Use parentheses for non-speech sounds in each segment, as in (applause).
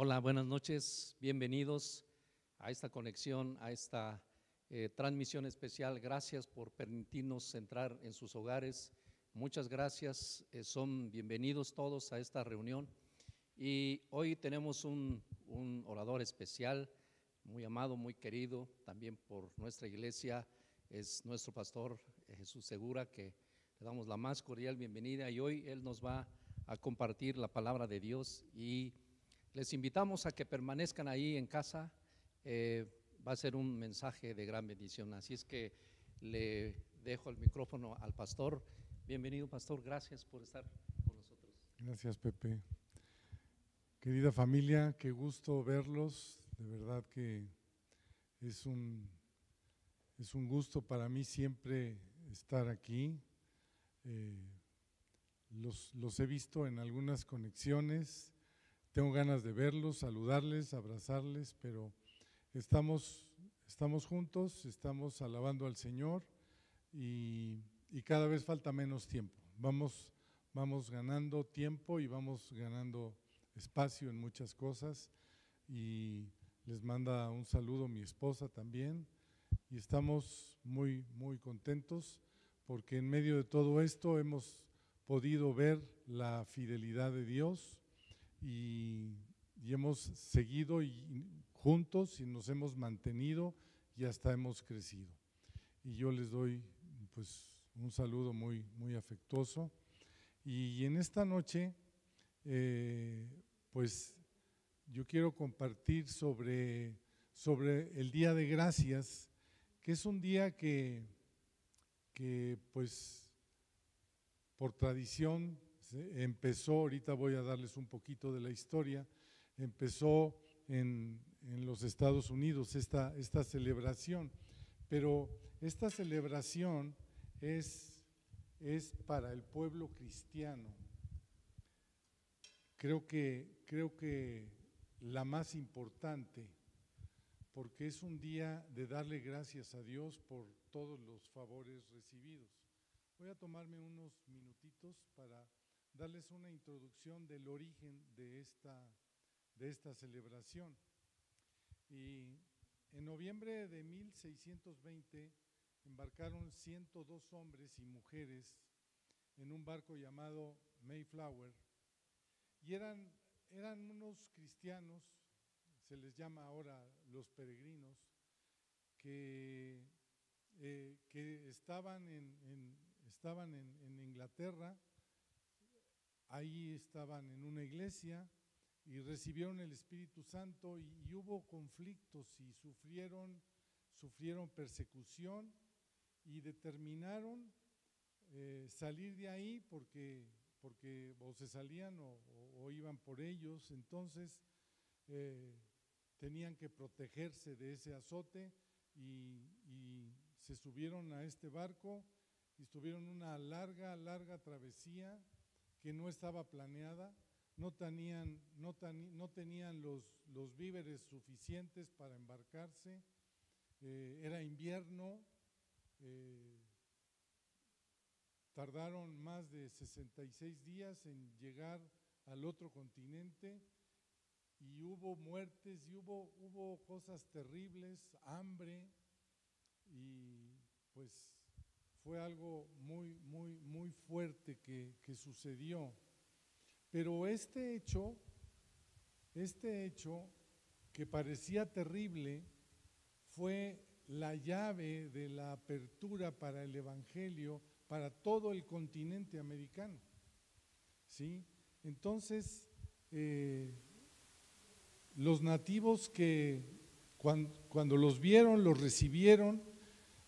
Hola, buenas noches, bienvenidos a esta conexión, a esta eh, transmisión especial. Gracias por permitirnos entrar en sus hogares. Muchas gracias, eh, son bienvenidos todos a esta reunión. Y hoy tenemos un, un orador especial, muy amado, muy querido, también por nuestra iglesia, es nuestro pastor eh, Jesús Segura, que le damos la más cordial bienvenida y hoy él nos va a compartir la palabra de Dios y les invitamos a que permanezcan ahí en casa. Eh, va a ser un mensaje de gran bendición. Así es que le dejo el micrófono al pastor. Bienvenido, pastor. Gracias por estar con nosotros. Gracias, Pepe. Querida familia, qué gusto verlos. De verdad que es un, es un gusto para mí siempre estar aquí. Eh, los, los he visto en algunas conexiones tengo ganas de verlos, saludarles, abrazarles, pero estamos, estamos juntos, estamos alabando al Señor y, y cada vez falta menos tiempo. Vamos, vamos ganando tiempo y vamos ganando espacio en muchas cosas. Y les manda un saludo mi esposa también. Y estamos muy, muy contentos porque en medio de todo esto hemos podido ver la fidelidad de Dios y, hemos seguido y, juntos y nos hemos mantenido y hasta hemos crecido. Y yo les doy pues un saludo muy, muy afectuoso. Y en esta noche, eh, pues yo quiero compartir sobre, sobre el Día de Gracias, que es un día que, que pues por tradición empezó, ahorita voy a darles un poquito de la historia, empezó en, los Estados Unidos esta, esta celebración, pero esta celebración es, es para el pueblo cristiano. Creo que, creo que la más importante, porque es un día de darle gracias a Dios por todos los favores recibidos. Voy a tomarme unos minutitos para darles una introducción del origen de esta, de esta celebración. Y en noviembre de 1620 embarcaron 102 hombres y mujeres en un barco llamado Mayflower y eran, eran unos cristianos, se les llama ahora los peregrinos, que, eh, que estaban, en, estaban en Inglaterra ahí estaban en una iglesia y recibieron el Espíritu Santo y, hubo conflictos y sufrieron, sufrieron persecución y determinaron eh, salir de ahí porque, porque o se salían o, iban por ellos, entonces eh, tenían que protegerse de ese azote y, se subieron a este barco y estuvieron una larga, larga travesía que no estaba planeada, no tenían, no, tenían los, los, víveres suficientes para embarcarse, eh, era invierno, eh, tardaron más de 66 días en llegar al otro continente y hubo muertes y hubo, hubo cosas terribles, hambre y pues fue algo muy, muy, muy fuerte que, sucedió. Pero este hecho, este hecho que parecía terrible, fue la llave de la apertura para el Evangelio para todo el continente americano. ¿Sí? Entonces, eh, los nativos que cuando, cuando, los vieron, los recibieron,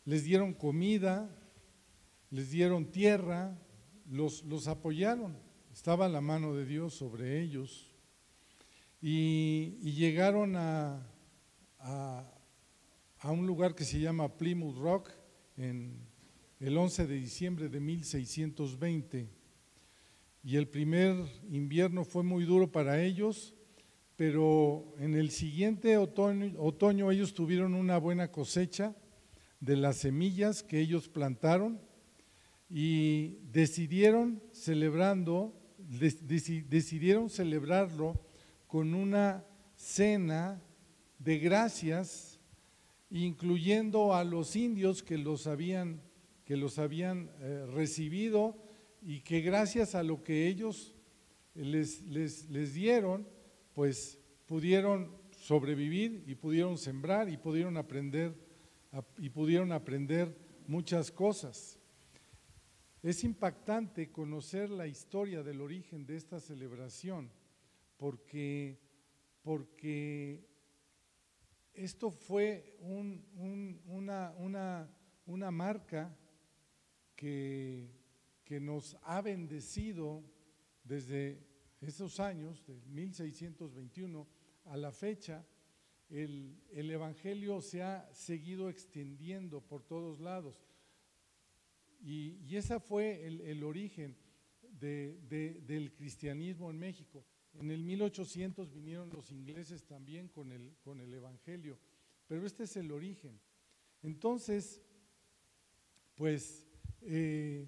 les dieron comida, les dieron tierra, los, los apoyaron, estaba la mano de Dios sobre ellos. Y, llegaron a, a, un lugar que se llama Plymouth Rock en el 11 de diciembre de 1620 y el primer invierno fue muy duro para ellos, pero en el siguiente otoño, otoño ellos tuvieron una buena cosecha de las semillas que ellos plantaron y decidieron celebrando, decidieron celebrarlo con una cena de gracias, incluyendo a los indios que los habían, que los habían eh, recibido y que gracias a lo que ellos les, les, dieron, pues pudieron sobrevivir y pudieron sembrar y pudieron aprender y pudieron aprender muchas cosas. Es impactante conocer la historia del origen de esta celebración porque, porque esto fue una, una, marca que, que nos ha bendecido desde esos años, de 1621 a la fecha, el, Evangelio se ha seguido extendiendo por todos lados. Y, ese fue el, origen del cristianismo en México. En el 1800 vinieron los ingleses también con el, con el Evangelio, pero este es el origen. Entonces, pues eh,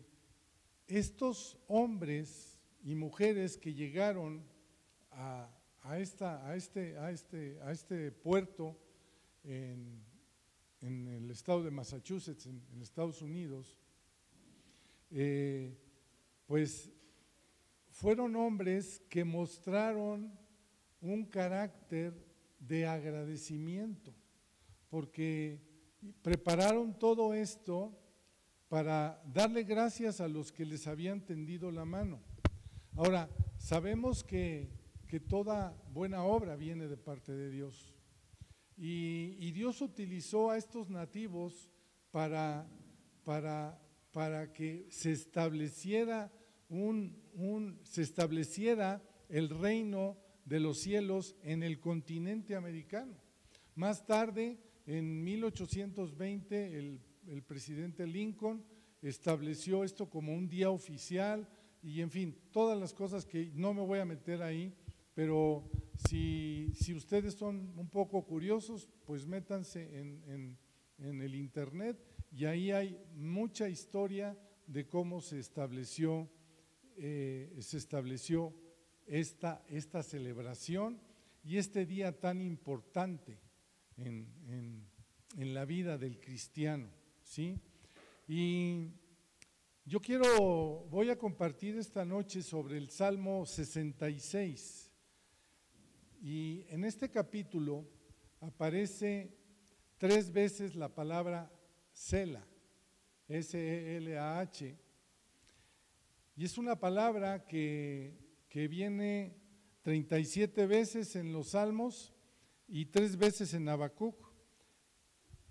estos hombres y mujeres que llegaron a, esta, a, este, a, este, a este puerto en, el estado de Massachusetts, en, Estados Unidos, eh, pues fueron hombres que mostraron un carácter de agradecimiento, porque prepararon todo esto para darle gracias a los que les habían tendido la mano. Ahora, sabemos que, toda buena obra viene de parte de Dios. Y, Dios utilizó a estos nativos para, para, para que se estableciera un, se estableciera el reino de los cielos en el continente americano. Más tarde, en 1820, el, el presidente Lincoln estableció esto como un día oficial y en fin, todas las cosas que no me voy a meter ahí, pero si, si ustedes son un poco curiosos, pues métanse en, en, en, el internet y ahí hay mucha historia de cómo se estableció eh, se estableció esta, esta celebración y este día tan importante en, en, la vida del cristiano. ¿sí? Y yo quiero, voy a compartir esta noche sobre el Salmo 66. Y en este capítulo aparece tres veces la palabra Sela, S-E-L-A-H, y es una palabra que, viene 37 veces en los Salmos y tres veces en Habacuc.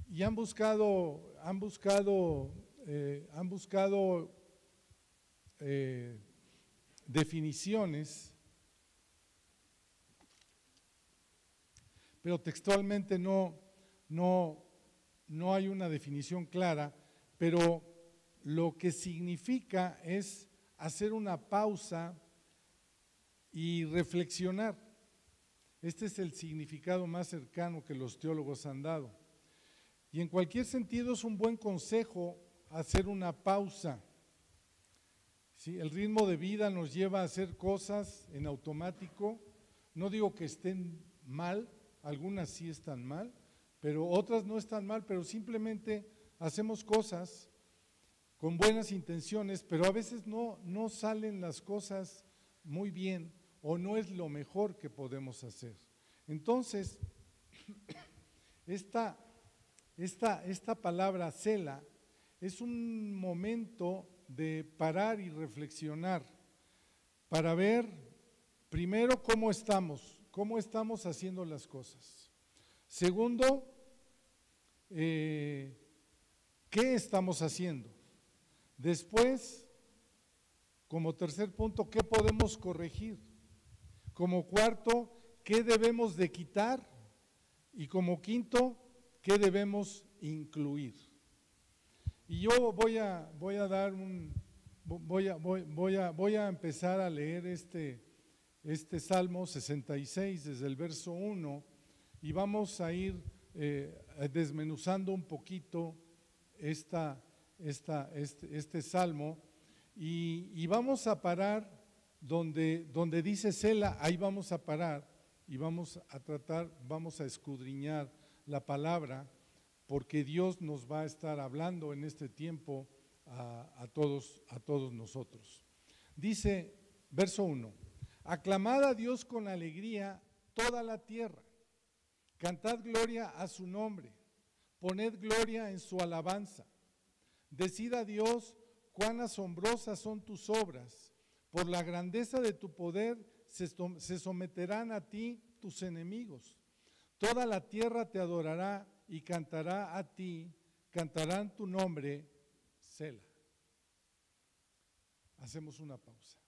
Y han buscado, han buscado, eh, han buscado eh, definiciones, pero textualmente no, no, no hay una definición clara, pero lo que significa es hacer una pausa y reflexionar. Este es el significado más cercano que los teólogos han dado. Y en cualquier sentido es un buen consejo hacer una pausa. ¿Sí? El ritmo de vida nos lleva a hacer cosas en automático. No digo que estén mal, algunas sí están mal, pero otras no están mal, pero simplemente hacemos cosas con buenas intenciones, pero a veces no, no salen las cosas muy bien o no es lo mejor que podemos hacer. Entonces, (clears throat) esta, esta, esta palabra cela es un momento de parar y reflexionar para ver primero cómo estamos, cómo estamos haciendo las cosas. Segundo, eh, ¿qué estamos haciendo? Después, como tercer punto, ¿qué podemos corregir? Como cuarto, ¿qué debemos de quitar? Y como quinto, ¿qué debemos incluir? Y yo voy a, voy a dar un, voy a, voy, a, voy a empezar a leer este, este Salmo 66 desde el verso 1 y vamos a ir eh, desmenuzando un poquito esta, esta, este, este, salmo y, vamos a parar donde, donde dice Sela, ahí vamos a parar y vamos a tratar, vamos a escudriñar la palabra, porque Dios nos va a estar hablando en este tiempo a, todos, a todos nosotros. Dice, verso 1, aclamad a Dios con alegría toda la tierra, cantad gloria a su nombre, poned gloria en su alabanza, decid a Dios cuán asombrosas son tus obras, por la grandeza de tu poder se, someterán a ti tus enemigos. Toda la tierra te adorará y cantará a ti, cantarán tu nombre, Sela. Hacemos una pausa.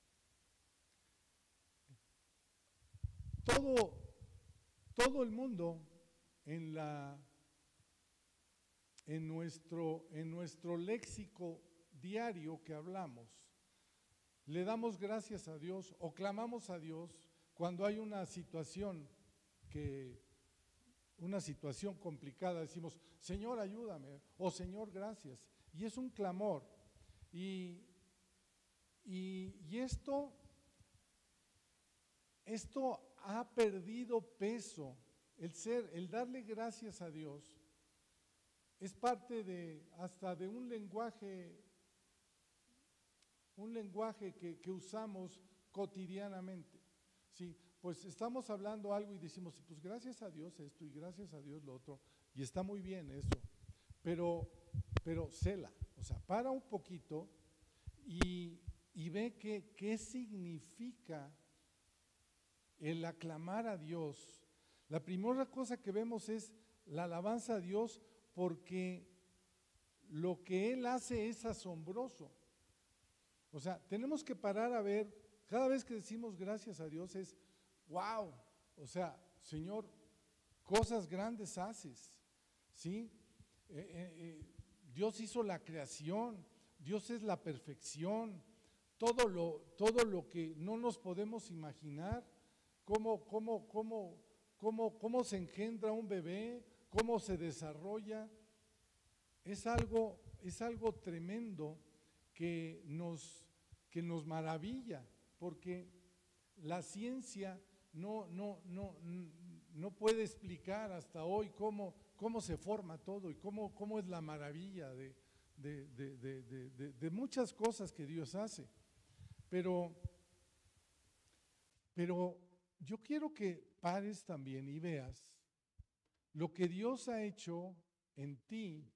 Todo, todo el mundo en, la, en, nuestro, en nuestro léxico diario que hablamos, le damos gracias a Dios o clamamos a Dios cuando hay una situación que una situación complicada, decimos, Señor, ayúdame, o Señor, gracias. Y es un clamor. Y, y, esto, esto ha perdido peso. El ser, el darle gracias a Dios, es parte de hasta de un lenguaje un lenguaje que, usamos cotidianamente. Sí, pues estamos hablando algo y decimos, pues gracias a Dios esto y gracias a Dios lo otro, y está muy bien eso, pero, pero cela, o sea, para un poquito y, ve qué significa el aclamar a Dios. La primera cosa que vemos es la alabanza a Dios porque lo que Él hace es asombroso. O sea, tenemos que parar a ver, cada vez que decimos gracias a Dios es, wow, o sea, Señor, cosas grandes haces, ¿sí? Eh, eh, eh, Dios hizo la creación, Dios es la perfección, todo lo, todo lo que no nos podemos imaginar, cómo, cómo, cómo, cómo, cómo se engendra un bebé, cómo se desarrolla, es algo, es algo tremendo que nos que nos maravilla, porque la ciencia no, no, no, no puede explicar hasta hoy cómo, cómo se forma todo y cómo, cómo es la maravilla de, de, muchas cosas que Dios hace. Pero, pero yo quiero que pares también y veas lo que Dios ha hecho en ti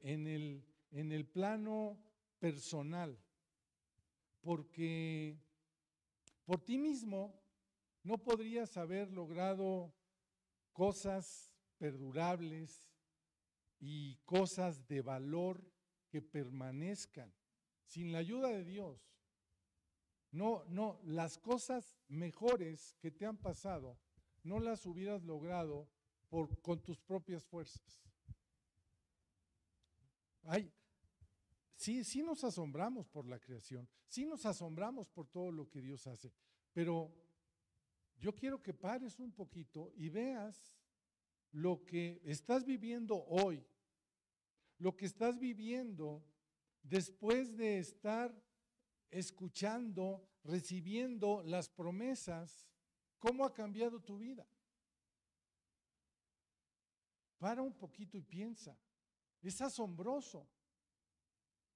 en el, en el plano personal porque por ti mismo no podrías haber logrado cosas perdurables y cosas de valor que permanezcan sin la ayuda de Dios. No, no, las cosas mejores que te han pasado no las hubieras logrado con tus propias fuerzas. Hay, Sí, sí nos asombramos por la creación, sí nos asombramos por todo lo que Dios hace, pero yo quiero que pares un poquito y veas lo que estás viviendo hoy, lo que estás viviendo después de estar escuchando, recibiendo las promesas, cómo ha cambiado tu vida. Para un poquito y piensa. Es asombroso.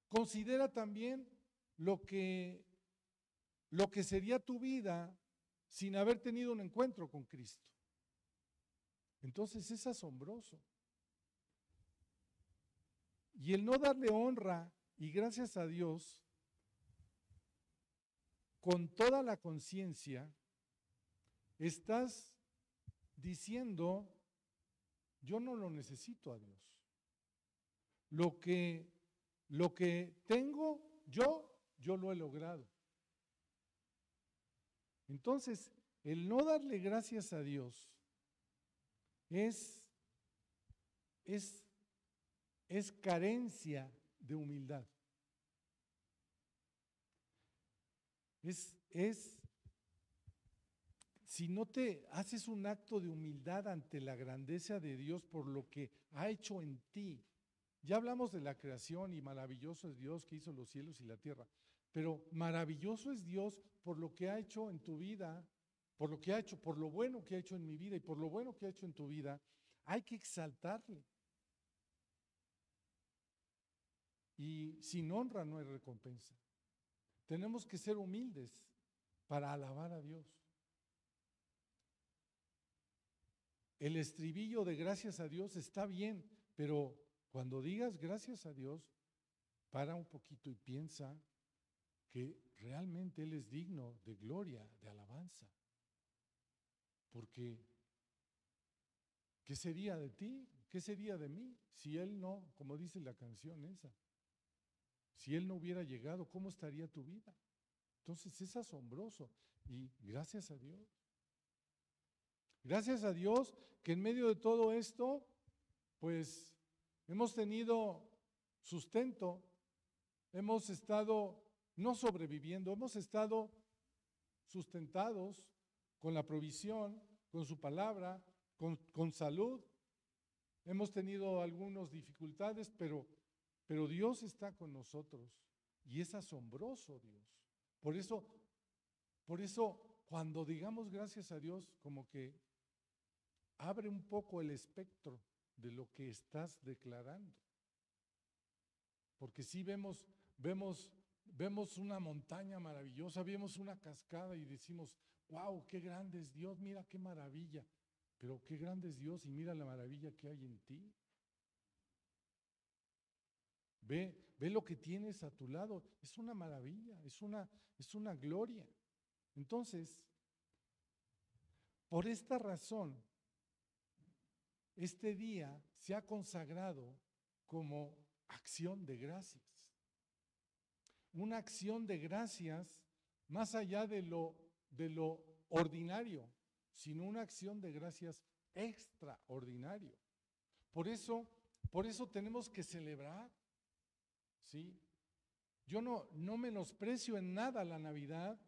Considera también lo que, lo que sería tu vida sin haber tenido un encuentro con Cristo. Entonces es asombroso. Y el no darle honra y gracias a Dios con toda la conciencia, estás diciendo, yo no lo necesito a Dios. Lo que lo que tengo yo, yo lo he logrado. Entonces, el no darle gracias a Dios es, es, es carencia de humildad. Es, si no te haces un acto de humildad ante la grandeza de Dios por lo que ha hecho en ti, ya hablamos de la creación y maravilloso es Dios que hizo los cielos y la tierra, pero maravilloso es Dios por lo que ha hecho en tu vida por lo que ha hecho, por lo bueno que ha hecho en mi vida y por lo bueno que ha hecho en tu vida, hay que exaltarle. Y sin honra no hay recompensa. Tenemos que ser humildes para alabar a Dios. El estribillo de gracias a Dios está bien, pero cuando digas gracias a Dios, para un poquito y piensa que realmente Él es digno de gloria, de alabanza. Porque, ¿qué sería de ti? ¿Qué sería de mí si Él no, como dice la canción esa, si Él no hubiera llegado, ¿cómo estaría tu vida? Entonces es asombroso y gracias a Dios. Gracias a Dios que en medio de todo esto, pues hemos tenido sustento, hemos estado no sobreviviendo, hemos estado sustentados con la provisión, con su palabra, con, salud. Hemos tenido algunas dificultades, pero, pero Dios está con nosotros y es asombroso Dios. Por eso, por eso cuando digamos gracias a Dios, como que abre un poco el espectro de lo que estás declarando. Porque si vemos, vemos, vemos una montaña maravillosa, vemos una cascada y decimos, wow, qué grande es Dios, mira qué maravilla. Pero qué grande es Dios y mira la maravilla que hay en ti. Ve, ve lo que tienes a tu lado. Es una maravilla, es una, es una gloria. Entonces, por esta razón, este día se ha consagrado como acción de gracias. Una acción de gracias más allá de lo de lo ordinario, sino una acción de gracias extraordinario. Por eso, por eso tenemos que celebrar, ¿sí? Yo no, no menosprecio en nada la Navidad,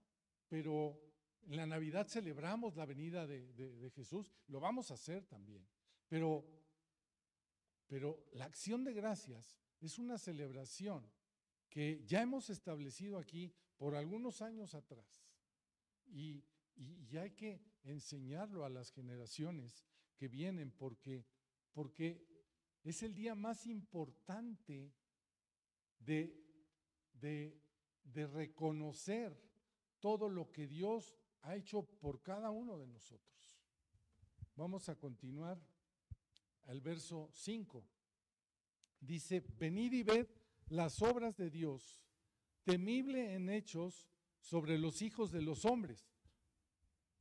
pero en la Navidad celebramos la venida de, de Jesús, lo vamos a hacer también. Pero, pero la acción de gracias es una celebración que ya hemos establecido aquí por algunos años atrás. Y, hay que enseñarlo a las generaciones que vienen porque, porque es el día más importante de, de, de reconocer todo lo que Dios ha hecho por cada uno de nosotros. Vamos a continuar al verso 5. Dice, venid y ved las obras de Dios, temible en hechos sobre los hijos de los hombres.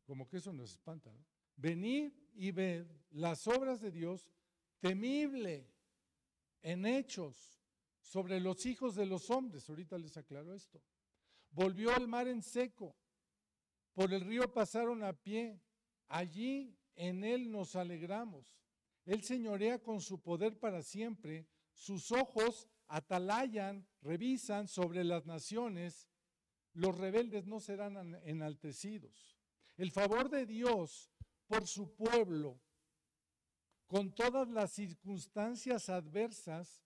Como que eso nos espanta. Venid y ved las obras de Dios temible en hechos sobre los hijos de los hombres. Ahorita les aclaro esto. Volvió al mar en seco, por el río pasaron a pie, allí en él nos alegramos. Él señorea con su poder para siempre, sus ojos atalayan, revisan sobre las naciones, los rebeldes no serán enaltecidos. El favor de Dios por su pueblo, con todas las circunstancias adversas,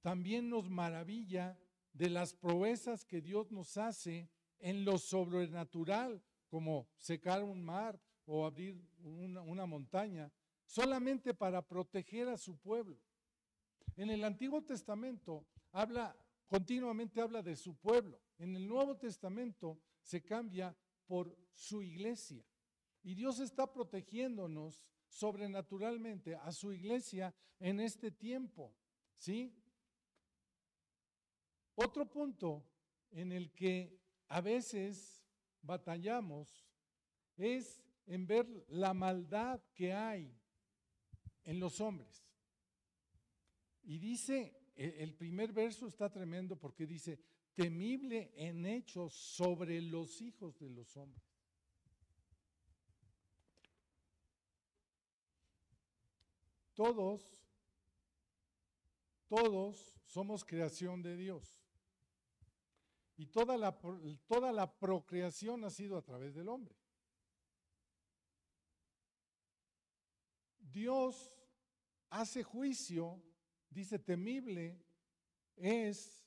también nos maravilla de las proezas que Dios nos hace en lo sobrenatural, como secar un mar o abrir una, una montaña, solamente para proteger a su pueblo. En el Antiguo Testamento habla, continuamente habla de su pueblo. En el Nuevo Testamento se cambia por su iglesia. Y Dios está protegiéndonos sobrenaturalmente a su iglesia en este tiempo. ¿Sí? Otro punto en el que a veces batallamos es en ver la maldad que hay en los hombres. Y dice, e, el primer verso está tremendo porque dice, temible en hechos sobre los hijos de los hombres. Todos, todos somos creación de Dios. Y toda la, toda la procreación ha sido a través del hombre. Dios hace juicio, dice temible es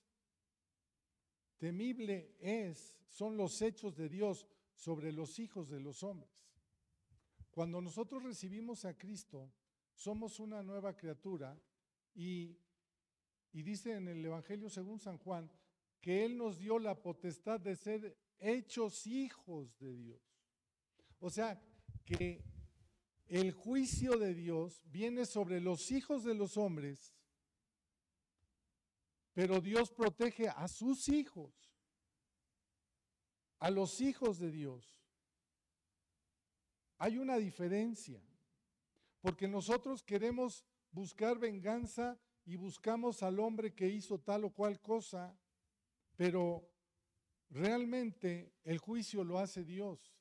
Temible es, son los hechos de Dios sobre los hijos de los hombres. Cuando nosotros recibimos a Cristo, somos una nueva criatura y, y dice en el Evangelio según San Juan que Él nos dio la potestad de ser hechos hijos de Dios. O sea, que el juicio de Dios viene sobre los hijos de los hombres, pero Dios protege a sus hijos, a los hijos de Dios. Hay una diferencia, porque nosotros queremos buscar venganza y buscamos al hombre que hizo tal o cual cosa, pero realmente el juicio lo hace Dios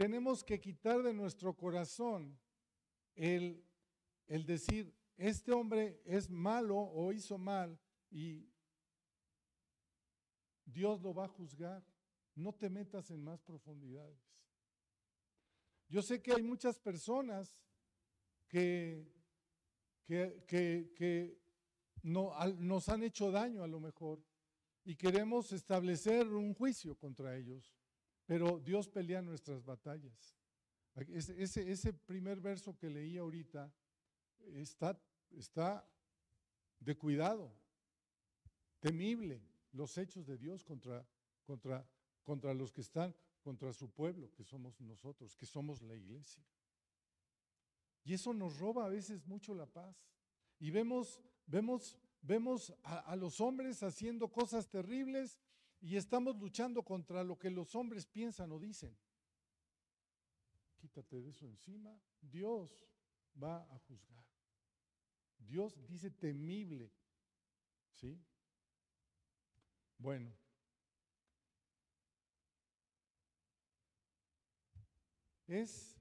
tenemos que quitar de nuestro corazón el, el decir, este hombre es malo o hizo mal y Dios lo va a juzgar. No te metas en más profundidades. Yo sé que hay muchas personas que, que, que, no, nos han hecho daño a lo mejor y queremos establecer un juicio contra ellos. Pero Dios pelea nuestras batallas. Ese, ese, primer verso que leí ahorita está, está de cuidado, temible los hechos de Dios contra, contra, contra los que están, contra su pueblo, que somos nosotros, que somos la iglesia. Y eso nos roba a veces mucho la paz. Y vemos, vemos, vemos a los hombres haciendo cosas terribles y estamos luchando contra lo que los hombres piensan o dicen. Quítate de eso encima. Dios va a juzgar. Dios dice temible. ¿Sí? Bueno. Es,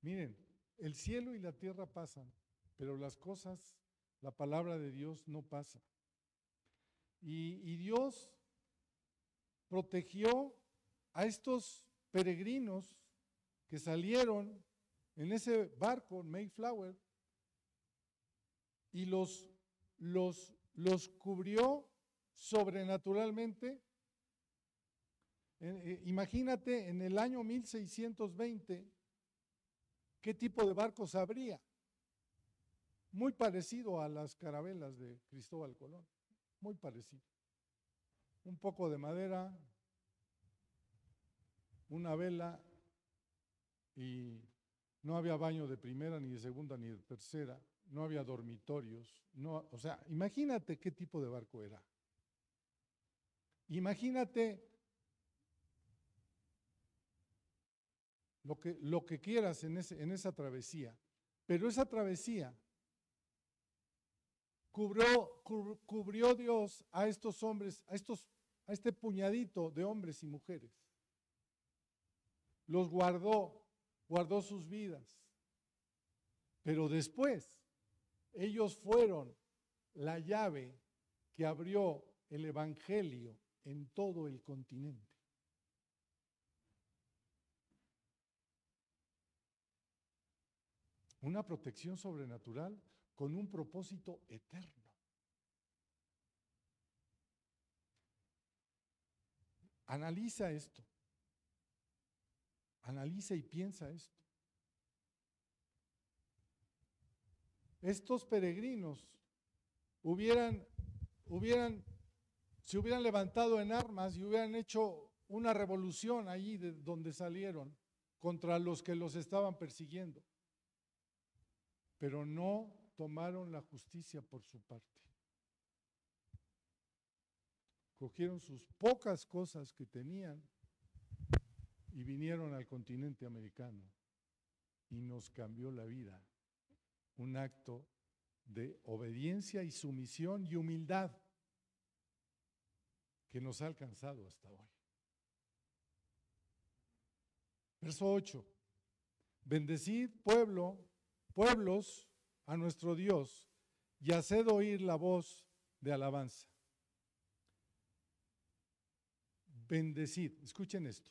miren, el cielo y la tierra pasan, pero las cosas, la palabra de Dios no pasa. Y, Dios protegió a estos peregrinos que salieron en ese barco, Mayflower, y los, los, los cubrió sobrenaturalmente. Eh, imagínate en el año 1620 qué tipo de barcos habría. Muy parecido a las carabelas de Cristóbal Colón muy parecido. Un poco de madera, una vela y no había baño de primera, ni de segunda, ni de tercera, no había dormitorios, no, o sea, imagínate qué tipo de barco era. Imagínate lo que, lo que quieras en, ese, en esa travesía, pero esa travesía cubrió, Dios a estos hombres, a, estos, a este puñadito de hombres y mujeres. Los guardó, guardó sus vidas. Pero después, ellos fueron la llave que abrió el Evangelio en todo el continente. Una protección sobrenatural con un propósito eterno. Analiza esto. Analiza y piensa esto. Estos peregrinos hubieran, hubieran, se hubieran levantado en armas y hubieran hecho una revolución allí de donde salieron contra los que los estaban persiguiendo. Pero no tomaron la justicia por su parte. Cogieron sus pocas cosas que tenían y vinieron al continente americano y nos cambió la vida. Un acto de obediencia y sumisión y humildad que nos ha alcanzado hasta hoy. Verso 8. Bendecid pueblo, pueblos a nuestro Dios y haced oír la voz de alabanza. Bendecid, escuchen esto.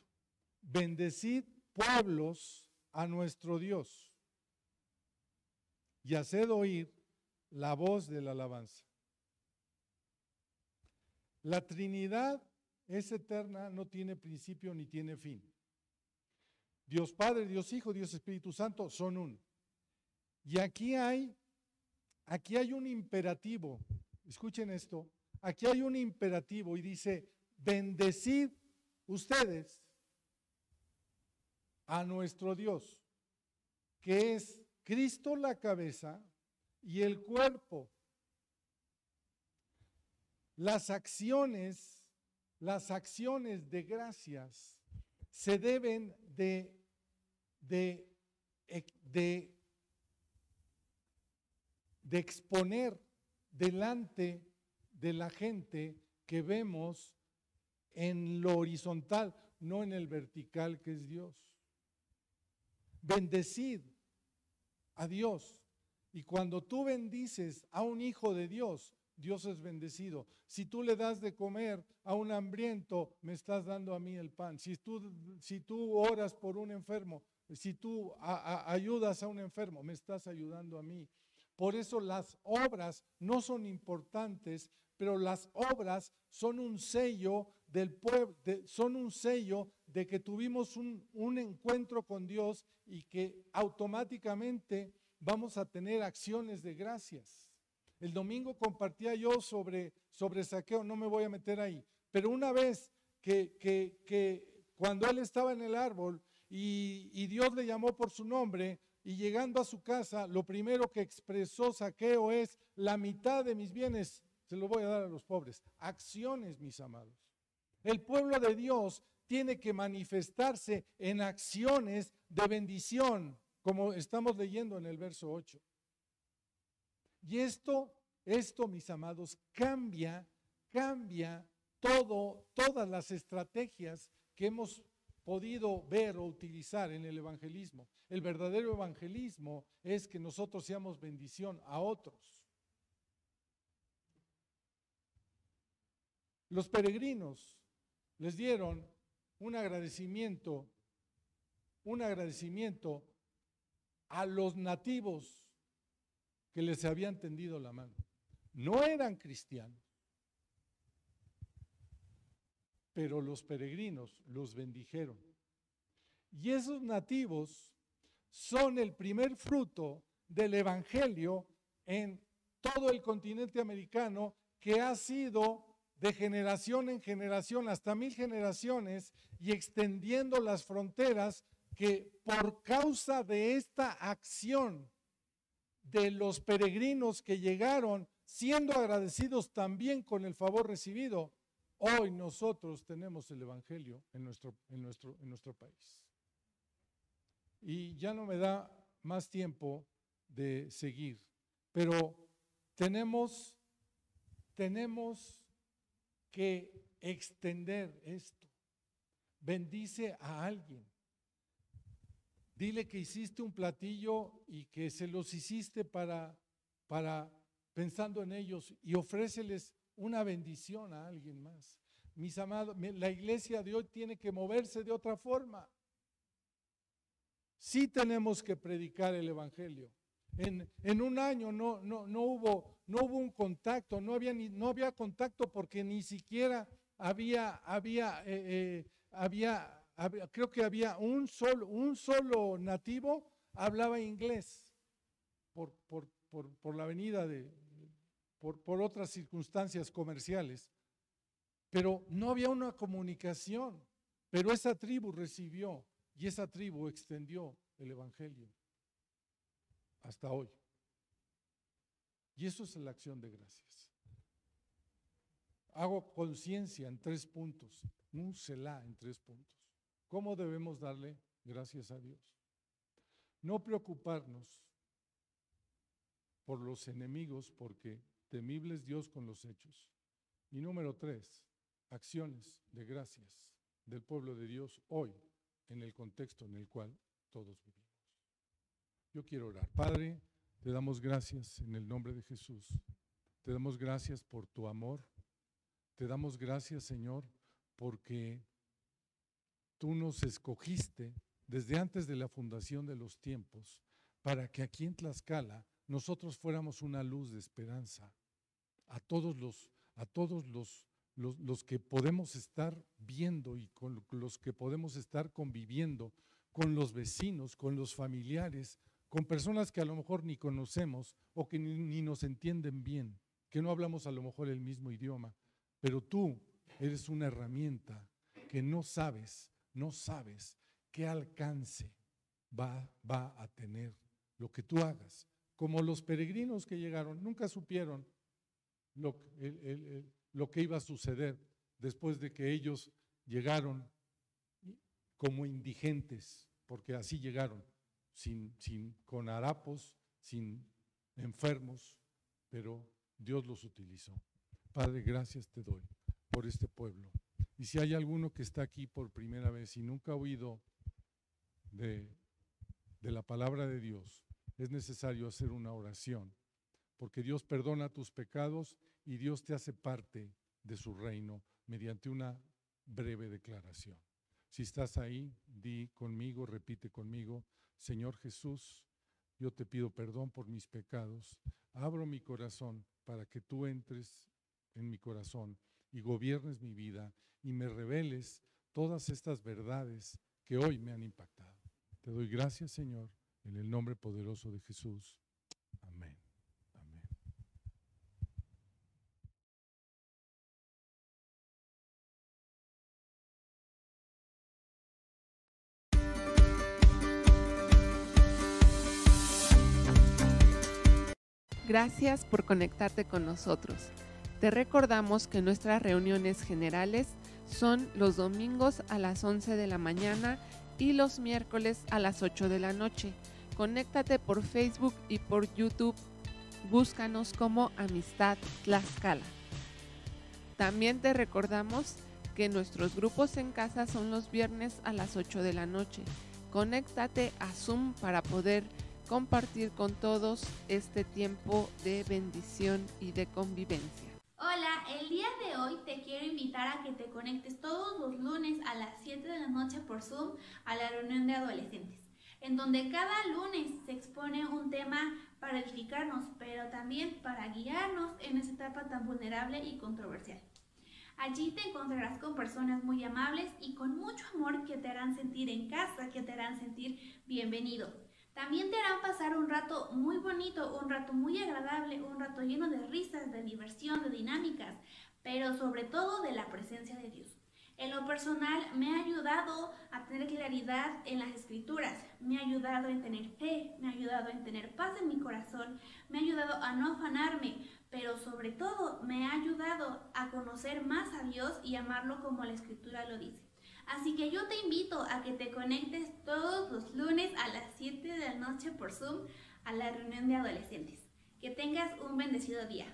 Bendecid pueblos a nuestro Dios y haced oír la voz de la alabanza. La Trinidad es eterna, no tiene principio ni tiene fin. Dios Padre, Dios Hijo, Dios Espíritu Santo son uno. Y aquí hay, aquí hay un imperativo. Escuchen esto. Aquí hay un imperativo y dice, bendecid ustedes a nuestro Dios, que es Cristo la cabeza y el cuerpo. Las acciones, las acciones de gracias se deben de, de, de, de exponer delante de la gente que vemos en lo horizontal, no en el vertical que es Dios. Bendecid a Dios. Y cuando tú bendices a un hijo de Dios, Dios es bendecido. Si tú le das de comer a un hambriento, me estás dando a mí el pan. Si tú, si tú oras por un enfermo, si tú ayudas a un enfermo, me estás ayudando a mí. Por eso las obras no son importantes, pero las obras son un sello del pueblo, son un sello de que tuvimos un, encuentro con Dios y que automáticamente vamos a tener acciones de gracias. El domingo compartía yo sobre, saqueo, no me voy a meter ahí, pero una vez que, cuando él estaba en el árbol y Dios le llamó por su nombre, y llegando a su casa, lo primero que expresó Saqueo es, la mitad de mis bienes se lo voy a dar a los pobres. Acciones, mis amados. El pueblo de Dios tiene que manifestarse en acciones de bendición, como estamos leyendo en el verso 8. Y esto, esto, mis amados, cambia, cambia todo, todas las estrategias que hemos podido ver o utilizar en el evangelismo. El verdadero evangelismo es que nosotros seamos bendición a otros. Los peregrinos les dieron un agradecimiento, un agradecimiento a los nativos que les habían tendido la mano. No eran cristianos, pero los peregrinos los bendijeron. Y esos nativos son el primer fruto del Evangelio en todo el continente americano que ha sido de generación en generación, hasta mil generaciones, y extendiendo las fronteras que por causa de esta acción de los peregrinos que llegaron, siendo agradecidos también con el favor recibido, Hoy nosotros tenemos el Evangelio en nuestro, en nuestro, en nuestro país. Y ya no me da más tiempo de seguir, pero tenemos, tenemos que extender esto. Bendice a alguien. Dile que hiciste un platillo y que se los hiciste para, para pensando en ellos y ofréceles una bendición a alguien más. Mis amados, la iglesia de hoy tiene que moverse de otra forma. Sí tenemos que predicar el Evangelio. En, en un año no, no, no, hubo, no hubo un contacto, no había, ni, no había contacto porque ni siquiera había, había, eh, eh, había, creo que había un solo, un solo nativo hablaba inglés por, por, por, por la avenida de, por, otras circunstancias comerciales. Pero no había una comunicación. Pero esa tribu recibió y esa tribu extendió el Evangelio hasta hoy. Y eso es la acción de gracias. Hago conciencia en tres puntos, un Selah en tres puntos. ¿Cómo debemos darle gracias a Dios? No preocuparnos por los enemigos porque Temibles Dios con los hechos. Y número tres, acciones de gracias del pueblo de Dios hoy en el contexto en el cual todos vivimos. Yo quiero orar. Padre, te damos gracias en el nombre de Jesús. Te damos gracias por tu amor. Te damos gracias, Señor, porque tú nos escogiste desde antes de la fundación de los tiempos para que aquí en Tlaxcala nosotros fuéramos una luz de esperanza a todos los, a todos los, los, que podemos estar viendo y con los que podemos estar conviviendo, con los vecinos, con los familiares, con personas que a lo mejor ni conocemos o que ni, nos entienden bien, que no hablamos a lo mejor el mismo idioma, pero tú eres una herramienta que no sabes, no sabes qué alcance va, va a tener lo que tú hagas. Como los peregrinos que llegaron, nunca supieron lo, lo que iba a suceder después de que ellos llegaron como indigentes, porque así llegaron sin, sin, con harapos, sin enfermos, pero Dios los utilizó. Padre, gracias te doy por este pueblo. Y si hay alguno que está aquí por primera vez y nunca ha oído de, de la palabra de Dios, es necesario hacer una oración, porque Dios perdona tus pecados y Dios te hace parte de su reino mediante una breve declaración. Si estás ahí, di conmigo, repite conmigo, Señor Jesús, yo te pido perdón por mis pecados, abro mi corazón para que tú entres en mi corazón y gobiernes mi vida y me reveles todas estas verdades que hoy me han impactado. Te doy gracias, Señor, en el nombre poderoso de Jesús. Gracias por conectarte con nosotros. Te recordamos que nuestras reuniones generales son los domingos a las 11 de la mañana y los miércoles a las 8 de la noche. Conéctate por Facebook y por YouTube. Búscanos como Amistad Tlaxcala. También te recordamos que nuestros grupos en casa son los viernes a las 8 de la noche. Conéctate a Zoom para poder compartir con todos este tiempo de bendición y de convivencia. Hola, el día de hoy te quiero invitar a que te conectes todos los lunes a las 7 de la noche por Zoom a la reunión de adolescentes, en donde cada lunes se expone un tema para edificarnos, pero también para guiarnos en esta etapa tan vulnerable y controversial. Allí te encontrarás con personas muy amables y con mucho amor que te harán sentir en casa, que te harán sentir bienvenido. También te harán pasar un rato muy bonito, un rato muy agradable, un rato lleno de risas, de diversión, de dinámicas, pero sobre todo de la presencia de Dios. En lo personal me ha ayudado a tener claridad en las escrituras, me ha ayudado en tener fe, me ha ayudado en tener paz en mi corazón, me ha ayudado a no afanarme, pero sobre todo me ha ayudado a conocer más a Dios y amarlo como la escritura lo dice. Así que yo te invito a que te conectes todos los lunes a las 7 de la noche por Zoom a la reunión de adolescentes. Que tengas un bendecido día.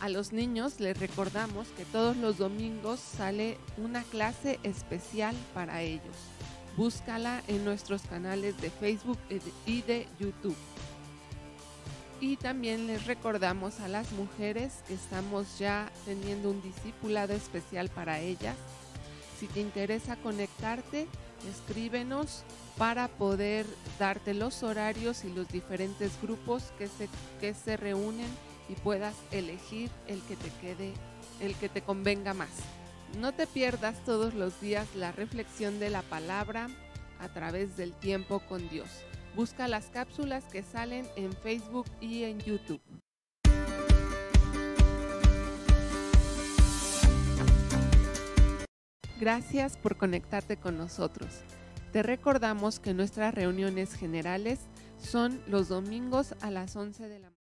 A los niños les recordamos que todos los domingos sale una clase especial para ellos. Búscala en nuestros canales de Facebook y de YouTube. Y también les recordamos a las mujeres que estamos ya teniendo un discipulado especial para ellas. Si te interesa conectarte, escríbenos para poder darte los horarios y los diferentes grupos que se, que se reúnen y puedas elegir el que te quede, el que te convenga más. No te pierdas todos los días la reflexión de la palabra a través del tiempo con Dios. Busca las cápsulas que salen en Facebook y en YouTube. Gracias por conectarte con nosotros. Te recordamos que nuestras reuniones generales son los domingos a las 11 de la mañana.